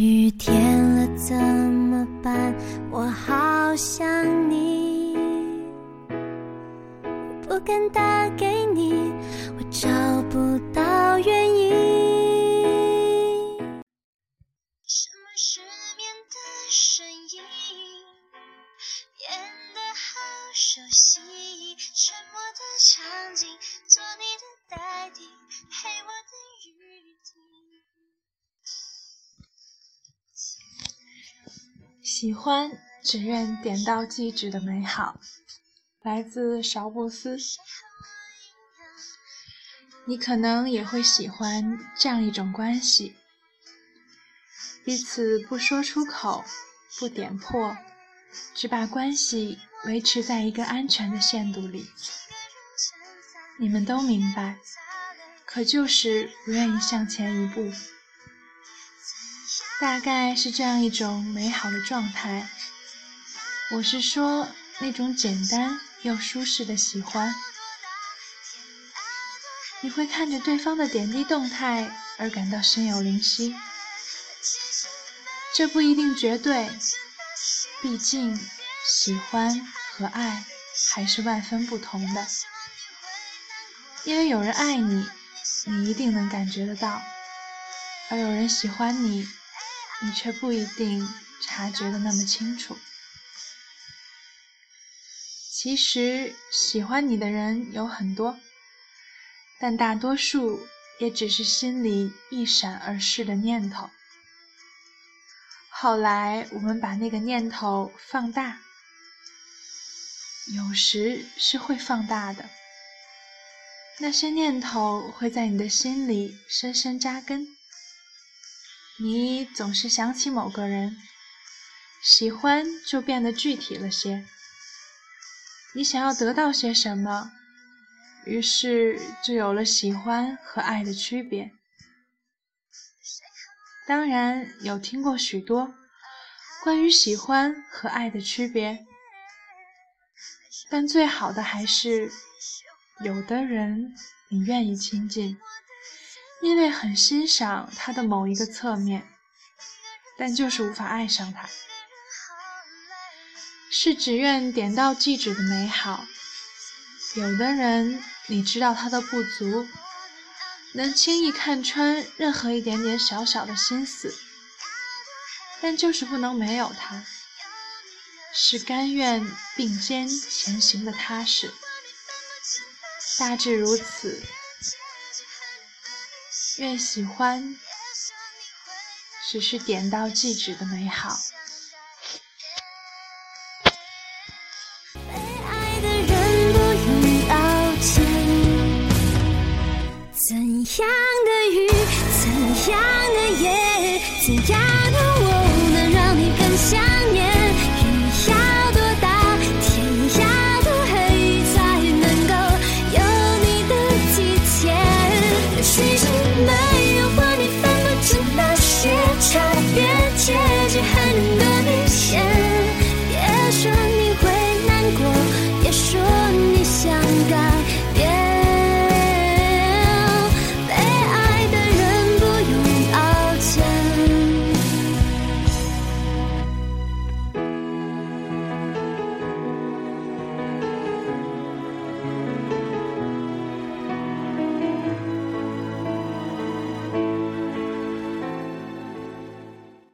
雨天了怎么办？我好想你，不敢打给你，我找不到原因。什么失眠的声音，变得好熟悉，沉默的场景，做你的代替，陪我的喜欢，只愿点到即止的美好，来自邵布斯。你可能也会喜欢这样一种关系：彼此不说出口，不点破，只把关系维持在一个安全的限度里。你们都明白，可就是不愿意向前一步。大概是这样一种美好的状态。我是说，那种简单又舒适的喜欢。你会看着对方的点滴动态而感到心有灵犀。这不一定绝对，毕竟喜欢和爱还是万分不同的。因为有人爱你，你一定能感觉得到；而有人喜欢你。你却不一定察觉的那么清楚。其实喜欢你的人有很多，但大多数也只是心里一闪而逝的念头。后来我们把那个念头放大，有时是会放大的。那些念头会在你的心里深深扎根。你总是想起某个人，喜欢就变得具体了些。你想要得到些什么，于是就有了喜欢和爱的区别。当然有听过许多关于喜欢和爱的区别，但最好的还是，有的人你愿意亲近。因为很欣赏他的某一个侧面，但就是无法爱上他，是只愿点到即止的美好。有的人，你知道他的不足，能轻易看穿任何一点点小小的心思，但就是不能没有他，是甘愿并肩前行的踏实。大致如此。越喜欢，只是点到即止的美好。被爱的人不用道歉。怎样的雨，怎样的夜，怎样的我，能让你更想？